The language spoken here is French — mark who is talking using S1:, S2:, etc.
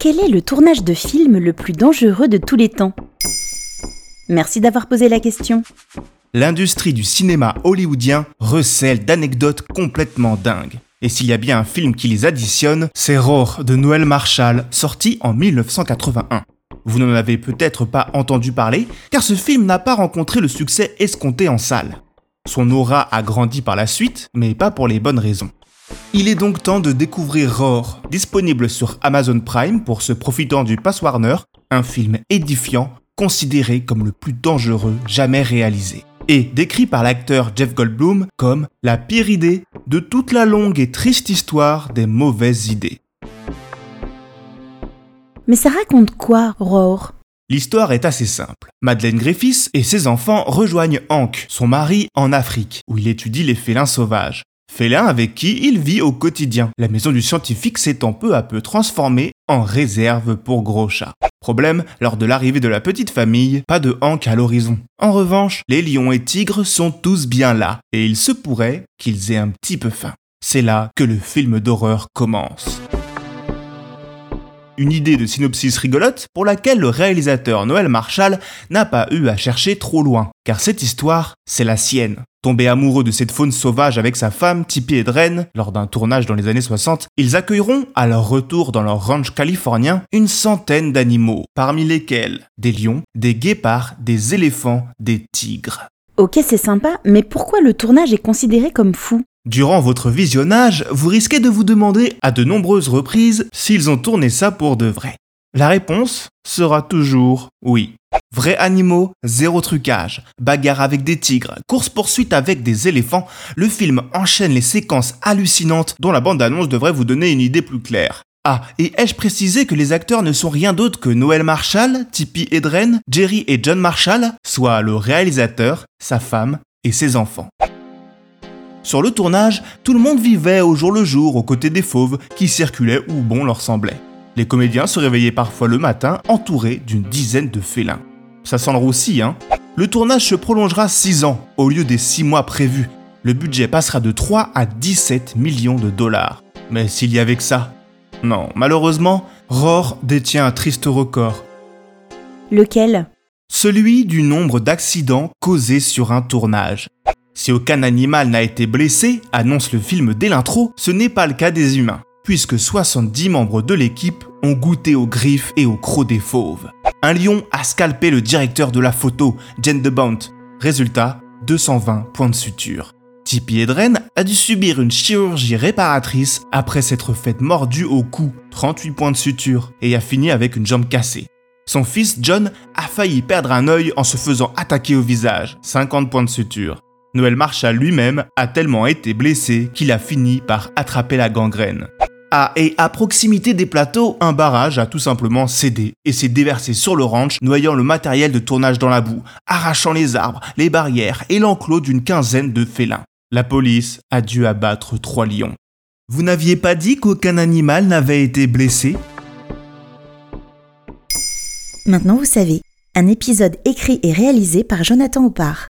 S1: Quel est le tournage de film le plus dangereux de tous les temps? Merci d'avoir posé la question.
S2: L'industrie du cinéma hollywoodien recèle d'anecdotes complètement dingues. Et s'il y a bien un film qui les additionne, c'est Roar de Noël Marshall, sorti en 1981. Vous n'en avez peut-être pas entendu parler, car ce film n'a pas rencontré le succès escompté en salle. Son aura a grandi par la suite, mais pas pour les bonnes raisons. Il est donc temps de découvrir Roar, disponible sur Amazon Prime pour se profitant du Pass Warner, un film édifiant, considéré comme le plus dangereux jamais réalisé, et décrit par l'acteur Jeff Goldblum comme la pire idée de toute la longue et triste histoire des mauvaises idées.
S1: Mais ça raconte quoi, Roar?
S2: L'histoire est assez simple. Madeleine Griffiths et ses enfants rejoignent Hank, son mari, en Afrique, où il étudie les félins sauvages. Félin avec qui il vit au quotidien, la maison du scientifique s'étant peu à peu transformée en réserve pour gros chats. Problème, lors de l'arrivée de la petite famille, pas de Hank à l'horizon. En revanche, les lions et tigres sont tous bien là, et il se pourrait qu'ils aient un petit peu faim. C'est là que le film d'horreur commence. Une idée de synopsis rigolote pour laquelle le réalisateur Noël Marshall n'a pas eu à chercher trop loin, car cette histoire, c'est la sienne. Tombé amoureux de cette faune sauvage avec sa femme, Tippy Edren, lors d'un tournage dans les années 60, ils accueilleront, à leur retour dans leur ranch californien, une centaine d'animaux, parmi lesquels des lions, des guépards, des éléphants, des tigres.
S1: Ok, c'est sympa, mais pourquoi le tournage est considéré comme fou?
S2: Durant votre visionnage, vous risquez de vous demander à de nombreuses reprises s'ils ont tourné ça pour de vrai. La réponse sera toujours oui. Vrais animaux, zéro trucage, bagarre avec des tigres, course-poursuite avec des éléphants, le film enchaîne les séquences hallucinantes dont la bande-annonce devrait vous donner une idée plus claire. Ah, et ai-je précisé que les acteurs ne sont rien d'autre que Noël Marshall, Tippi Hedren, Jerry et John Marshall, soit le réalisateur, sa femme et ses enfants. Sur le tournage, tout le monde vivait au jour le jour aux côtés des fauves qui circulaient où bon leur semblait. Les comédiens se réveillaient parfois le matin entourés d'une dizaine de félins. Ça sent le roussi, hein Le tournage se prolongera 6 ans au lieu des 6 mois prévus. Le budget passera de 3 à 17 millions de dollars. Mais s'il y avait que ça Non, malheureusement, Roar détient un triste record.
S1: Lequel?
S2: Celui du nombre d'accidents causés sur un tournage. Si aucun animal n'a été blessé, annonce le film dès l'intro, ce n'est pas le cas des humains, puisque 70 membres de l'équipe ont goûté aux griffes et aux crocs des fauves. Un lion a scalpé le directeur de la photo, Jen DeBount. Résultat, 220 points de suture. Tippi Hedren a dû subir une chirurgie réparatrice après s'être faite mordue au cou, 38 points de suture, et a fini avec une jambe cassée. Son fils John a failli perdre un œil en se faisant attaquer au visage, 50 points de suture. Noël Marshall lui-même a tellement été blessé qu'il a fini par attraper la gangrène. Ah, et à proximité des plateaux, un barrage a tout simplement cédé et s'est déversé sur le ranch, noyant le matériel de tournage dans la boue, arrachant les arbres, les barrières et l'enclos d'une quinzaine de félins. La police a dû abattre trois lions. Vous n'aviez pas dit qu'aucun animal n'avait été blessé?
S1: Maintenant vous savez, un épisode écrit et réalisé par Jonathan Oppard.